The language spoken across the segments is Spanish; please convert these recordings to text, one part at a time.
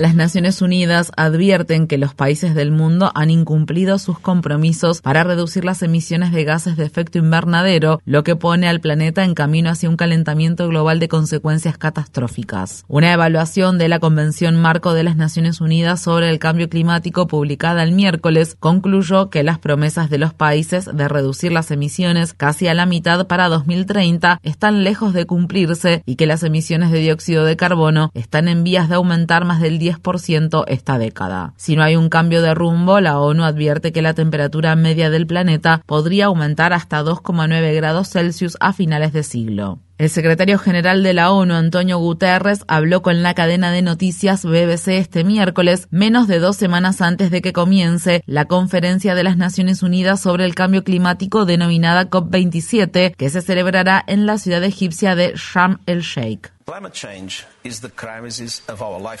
Las Naciones Unidas advierten que los países del mundo han incumplido sus compromisos para reducir las emisiones de gases de efecto invernadero, lo que pone al planeta en camino hacia un calentamiento global de consecuencias catastróficas. Una evaluación de la Convención Marco de las Naciones Unidas sobre el Cambio Climático publicada el miércoles concluyó que las promesas de los países de reducir las emisiones casi a la mitad para 2030 están lejos de cumplirse y que las emisiones de dióxido de carbono están en vías de aumentar más del 10 10% esta década. Si no hay un cambio de rumbo, la ONU advierte que la temperatura media del planeta podría aumentar hasta 2,9 grados Celsius a finales de siglo. El secretario general de la ONU, Antonio Guterres, habló con la cadena de noticias BBC este miércoles, menos de dos semanas antes de que comience la conferencia de las Naciones Unidas sobre el cambio climático denominada COP27, que se celebrará en la ciudad egipcia de Sharm el-Sheikh.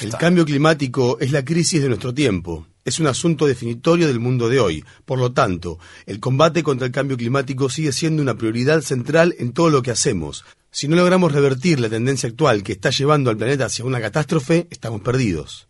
El cambio climático es la crisis de nuestro tiempo. Es un asunto definitorio del mundo de hoy. Por lo tanto, el combate contra el cambio climático sigue siendo una prioridad central en todo lo que hacemos. Si no logramos revertir la tendencia actual que está llevando al planeta hacia una catástrofe, estamos perdidos.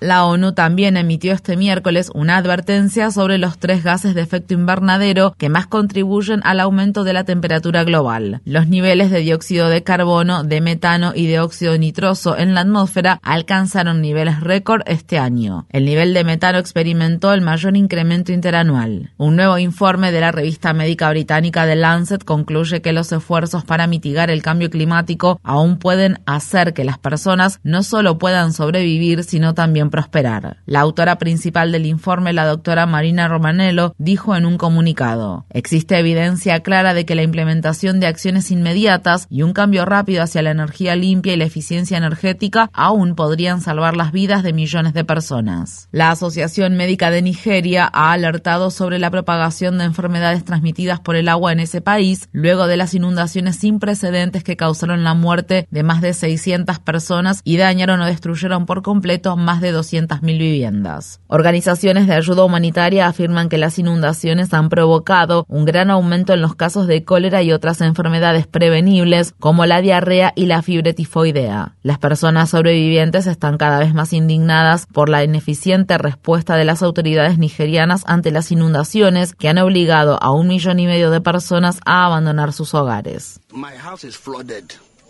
La ONU también emitió este miércoles una advertencia sobre los tres gases de efecto invernadero que más contribuyen al aumento de la temperatura global. Los niveles de dióxido de carbono, de metano y de óxido nitroso en la atmósfera alcanzaron niveles récord este año. El nivel de metano experimentó el mayor incremento interanual. Un nuevo informe de la revista médica británica The Lancet concluye que los esfuerzos para mitigar el cambio climático aún pueden hacer que las personas no solo puedan sobrevivir, sino también prosperar. La autora principal del informe, la doctora Marina Romanello, dijo en un comunicado, existe evidencia clara de que la implementación de acciones inmediatas y un cambio rápido hacia la energía limpia y la eficiencia energética aún podrían salvar las vidas de millones de personas. La Asociación Médica de Nigeria ha alertado sobre la propagación de enfermedades transmitidas por el agua en ese país luego de las inundaciones sin precedentes que causaron la muerte de más de 600 personas y dañaron o destruyeron por completo más de 200.000 viviendas. Organizaciones de ayuda humanitaria afirman que las inundaciones han provocado un gran aumento en los casos de cólera y otras enfermedades prevenibles como la diarrea y la fiebre tifoidea. Las personas sobrevivientes están cada vez más indignadas por la ineficiente respuesta de las autoridades nigerianas ante las inundaciones que han obligado a un millón y medio de personas a abandonar sus hogares.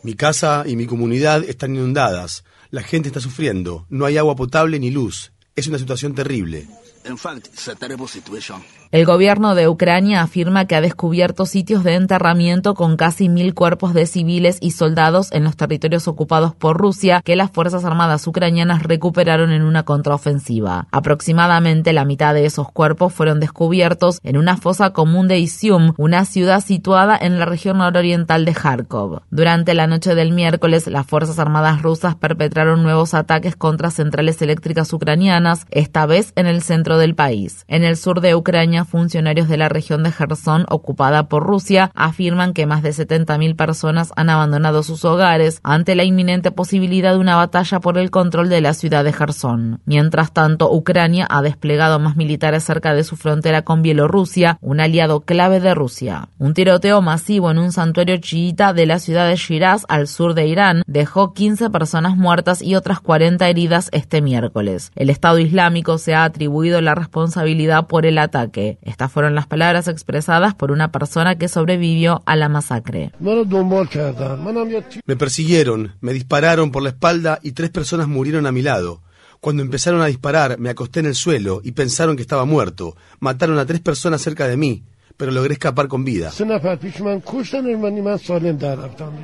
Mi casa y mi comunidad están inundadas. La gente está sufriendo. No hay agua potable ni luz. Es una situación terrible. El gobierno de Ucrania afirma que ha descubierto sitios de enterramiento con casi mil cuerpos de civiles y soldados en los territorios ocupados por Rusia que las Fuerzas Armadas ucranianas recuperaron en una contraofensiva. Aproximadamente la mitad de esos cuerpos fueron descubiertos en una fosa común de Izium, una ciudad situada en la región nororiental de Kharkov. Durante la noche del miércoles, las Fuerzas Armadas rusas perpetraron nuevos ataques contra centrales eléctricas ucranianas, esta vez en el centro del país. En el sur de Ucrania, funcionarios de la región de Gerson, ocupada por Rusia, afirman que más de 70.000 personas han abandonado sus hogares ante la inminente posibilidad de una batalla por el control de la ciudad de Gerson. Mientras tanto, Ucrania ha desplegado más militares cerca de su frontera con Bielorrusia, un aliado clave de Rusia. Un tiroteo masivo en un santuario chiita de la ciudad de Shiraz, al sur de Irán, dejó 15 personas muertas y otras 40 heridas este miércoles. El Estado Islámico se ha atribuido la responsabilidad por el ataque. Estas fueron las palabras expresadas por una persona que sobrevivió a la masacre. Me persiguieron, me dispararon por la espalda y tres personas murieron a mi lado. Cuando empezaron a disparar, me acosté en el suelo y pensaron que estaba muerto. Mataron a tres personas cerca de mí. Pero logré escapar con vida.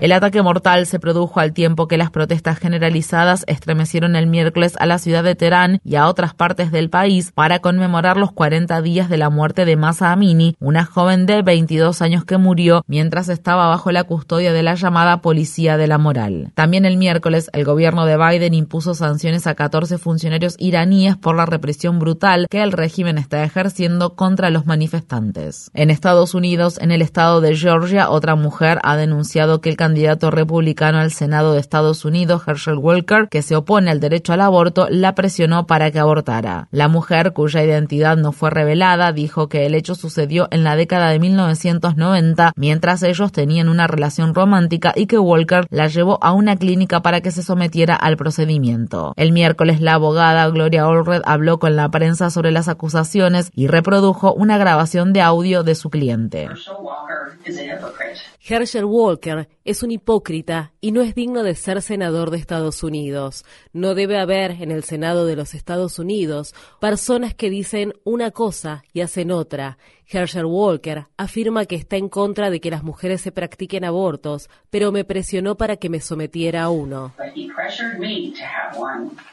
El ataque mortal se produjo al tiempo que las protestas generalizadas estremecieron el miércoles a la ciudad de Teherán y a otras partes del país para conmemorar los 40 días de la muerte de Masa Amini, una joven de 22 años que murió mientras estaba bajo la custodia de la llamada Policía de la Moral. También el miércoles, el gobierno de Biden impuso sanciones a 14 funcionarios iraníes por la represión brutal que el régimen está ejerciendo contra los manifestantes. En Estados Unidos, en el estado de Georgia, otra mujer ha denunciado que el candidato republicano al Senado de Estados Unidos, Herschel Walker, que se opone al derecho al aborto, la presionó para que abortara. La mujer, cuya identidad no fue revelada, dijo que el hecho sucedió en la década de 1990, mientras ellos tenían una relación romántica y que Walker la llevó a una clínica para que se sometiera al procedimiento. El miércoles, la abogada Gloria Allred habló con la prensa sobre las acusaciones y reprodujo una grabación de audio de su cliente. Herschel Walker es un hipócrita y no es digno de ser senador de Estados Unidos. No debe haber en el Senado de los Estados Unidos personas que dicen una cosa y hacen otra. Herschel Walker afirma que está en contra de que las mujeres se practiquen abortos, pero me presionó para que me sometiera a uno.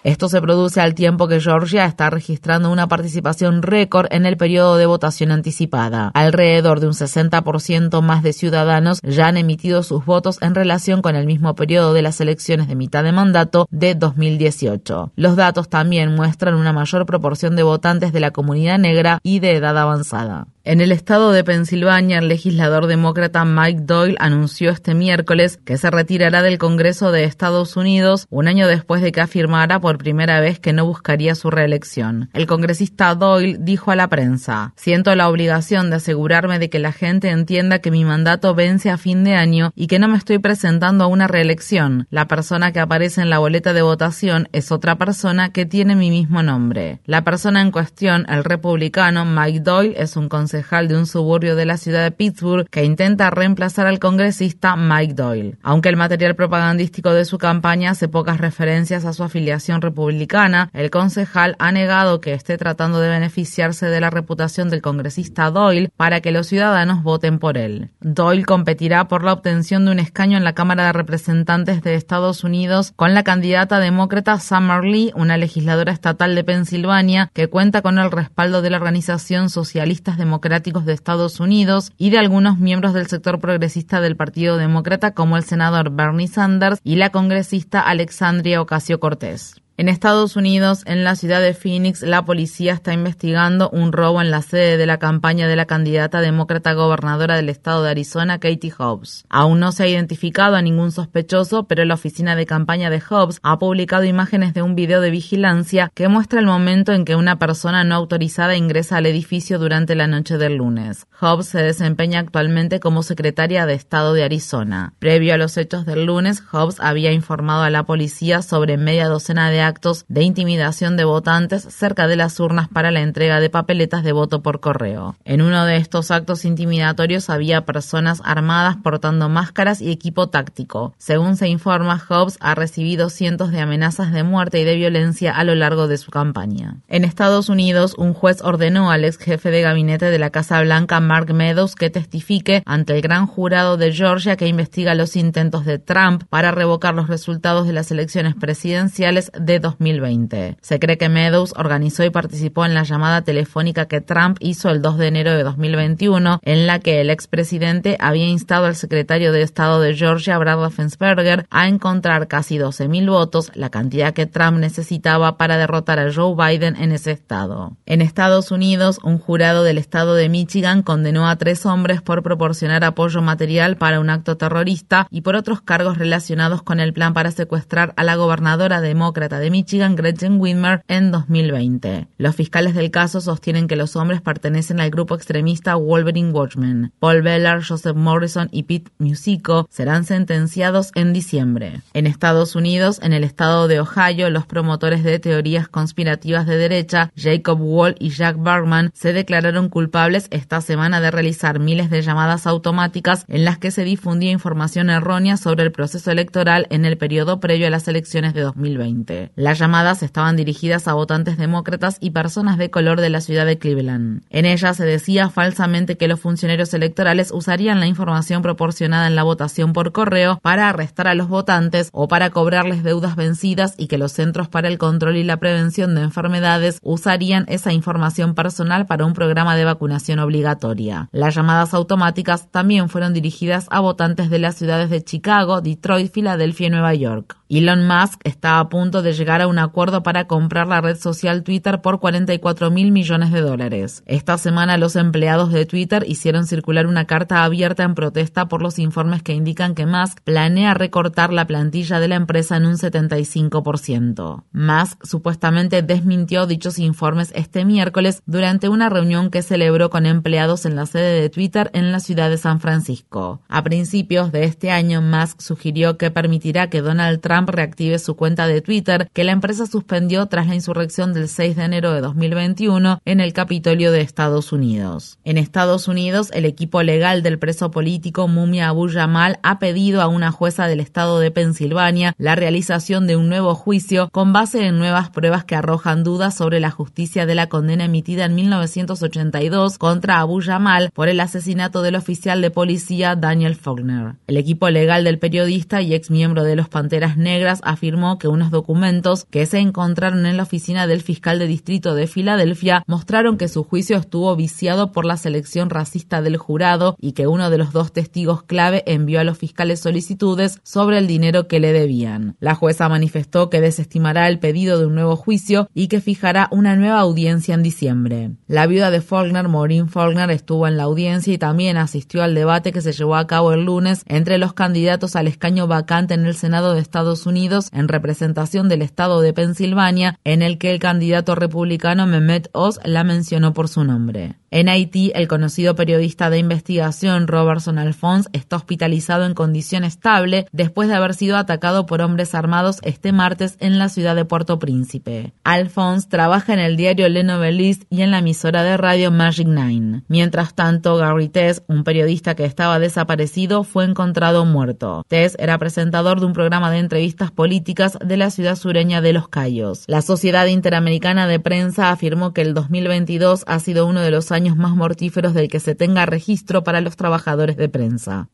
Esto se produce al tiempo que Georgia está registrando una participación récord en el periodo de votación anticipada. Alrededor de un 60% más de ciudadanos ya han emitido sus votos en relación con el mismo periodo de las elecciones de mitad de mandato de 2018. Los datos también muestran una mayor proporción de votantes de la comunidad negra y de edad avanzada. En el estado de Pensilvania, el legislador demócrata Mike Doyle anunció este miércoles que se retirará del Congreso de Estados Unidos un año después de que afirmara por primera vez que no buscaría su reelección. El congresista Doyle dijo a la prensa, siento la obligación de asegurarme de que la gente entienda que mi mandato vence a fin de año y que no me estoy presentando a una reelección. La persona que aparece en la boleta de votación es otra persona que tiene mi mismo nombre. La persona en cuestión, el republicano Mike Doyle, es un consejero de un suburbio de la ciudad de Pittsburgh que intenta reemplazar al congresista Mike Doyle. Aunque el material propagandístico de su campaña hace pocas referencias a su afiliación republicana, el concejal ha negado que esté tratando de beneficiarse de la reputación del congresista Doyle para que los ciudadanos voten por él. Doyle competirá por la obtención de un escaño en la Cámara de Representantes de Estados Unidos con la candidata demócrata Summer Lee, una legisladora estatal de Pensilvania que cuenta con el respaldo de la organización Socialistas Democráticos de Estados Unidos y de algunos miembros del sector progresista del Partido Demócrata como el senador Bernie Sanders y la congresista Alexandria Ocasio Cortés. En Estados Unidos, en la ciudad de Phoenix, la policía está investigando un robo en la sede de la campaña de la candidata demócrata gobernadora del estado de Arizona, Katie Hobbs. Aún no se ha identificado a ningún sospechoso, pero la oficina de campaña de Hobbs ha publicado imágenes de un video de vigilancia que muestra el momento en que una persona no autorizada ingresa al edificio durante la noche del lunes. Hobbs se desempeña actualmente como secretaria de Estado de Arizona. Previo a los hechos del lunes, Hobbs había informado a la policía sobre media docena de actos de intimidación de votantes cerca de las urnas para la entrega de papeletas de voto por correo. En uno de estos actos intimidatorios había personas armadas portando máscaras y equipo táctico. Según se informa, Hobbs ha recibido cientos de amenazas de muerte y de violencia a lo largo de su campaña. En Estados Unidos, un juez ordenó al ex jefe de gabinete de la Casa Blanca, Mark Meadows, que testifique ante el gran jurado de Georgia que investiga los intentos de Trump para revocar los resultados de las elecciones presidenciales de 2020. Se cree que Meadows organizó y participó en la llamada telefónica que Trump hizo el 2 de enero de 2021, en la que el expresidente había instado al secretario de Estado de Georgia, Brad Raffensperger, a encontrar casi 12.000 votos, la cantidad que Trump necesitaba para derrotar a Joe Biden en ese estado. En Estados Unidos, un jurado del estado de Michigan condenó a tres hombres por proporcionar apoyo material para un acto terrorista y por otros cargos relacionados con el plan para secuestrar a la gobernadora demócrata de de Michigan, Gretchen Whitmer, en 2020. Los fiscales del caso sostienen que los hombres pertenecen al grupo extremista Wolverine Watchmen. Paul Beller, Joseph Morrison y Pete Musico serán sentenciados en diciembre. En Estados Unidos, en el estado de Ohio, los promotores de teorías conspirativas de derecha, Jacob Wall y Jack Bergman, se declararon culpables esta semana de realizar miles de llamadas automáticas en las que se difundía información errónea sobre el proceso electoral en el periodo previo a las elecciones de 2020. Las llamadas estaban dirigidas a votantes demócratas y personas de color de la ciudad de Cleveland. En ellas se decía falsamente que los funcionarios electorales usarían la información proporcionada en la votación por correo para arrestar a los votantes o para cobrarles deudas vencidas y que los Centros para el Control y la Prevención de Enfermedades usarían esa información personal para un programa de vacunación obligatoria. Las llamadas automáticas también fueron dirigidas a votantes de las ciudades de Chicago, Detroit, Filadelfia y Nueva York. Elon Musk está a punto de llegar a un acuerdo para comprar la red social Twitter por 44 mil millones de dólares. Esta semana los empleados de Twitter hicieron circular una carta abierta en protesta por los informes que indican que Musk planea recortar la plantilla de la empresa en un 75%. Musk supuestamente desmintió dichos informes este miércoles durante una reunión que celebró con empleados en la sede de Twitter en la ciudad de San Francisco. A principios de este año, Musk sugirió que permitirá que Donald Trump reactive su cuenta de Twitter, que la empresa suspendió tras la insurrección del 6 de enero de 2021 en el Capitolio de Estados Unidos. En Estados Unidos, el equipo legal del preso político Mumia Abu Jamal ha pedido a una jueza del estado de Pensilvania la realización de un nuevo juicio con base en nuevas pruebas que arrojan dudas sobre la justicia de la condena emitida en 1982 contra Abu Jamal por el asesinato del oficial de policía Daniel Faulkner. El equipo legal del periodista y ex miembro de los Panteras Negras afirmó que unos documentos que se encontraron en la oficina del fiscal de distrito de Filadelfia mostraron que su juicio estuvo viciado por la selección racista del jurado y que uno de los dos testigos clave envió a los fiscales solicitudes sobre el dinero que le debían. La jueza manifestó que desestimará el pedido de un nuevo juicio y que fijará una nueva audiencia en diciembre. La viuda de Faulkner, Maureen Faulkner, estuvo en la audiencia y también asistió al debate que se llevó a cabo el lunes entre los candidatos al escaño vacante en el Senado de Estados Unidos en representación del estado de Pensilvania, en el que el candidato republicano Mehmet Oz la mencionó por su nombre. En Haití, el conocido periodista de investigación Robertson Alphonse está hospitalizado en condición estable después de haber sido atacado por hombres armados este martes en la ciudad de Puerto Príncipe. Alphonse trabaja en el diario Le Noveliste y en la emisora de radio Magic Nine. Mientras tanto, Gary Tess, un periodista que estaba desaparecido, fue encontrado muerto. Tess era presentador de un programa de entrevistas políticas de la ciudad de Los Cayos. La Sociedad Interamericana de Prensa afirmó que el 2022 ha sido uno de los años más mortíferos del que se tenga registro para los trabajadores de prensa.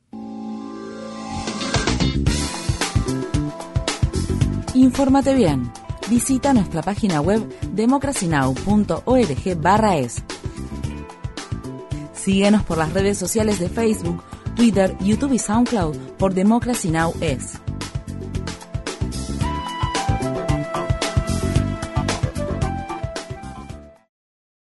Infórmate bien. Visita nuestra página web democracynow.org/es. Síguenos por las redes sociales de Facebook, Twitter, YouTube y SoundCloud por Democracy Now! es.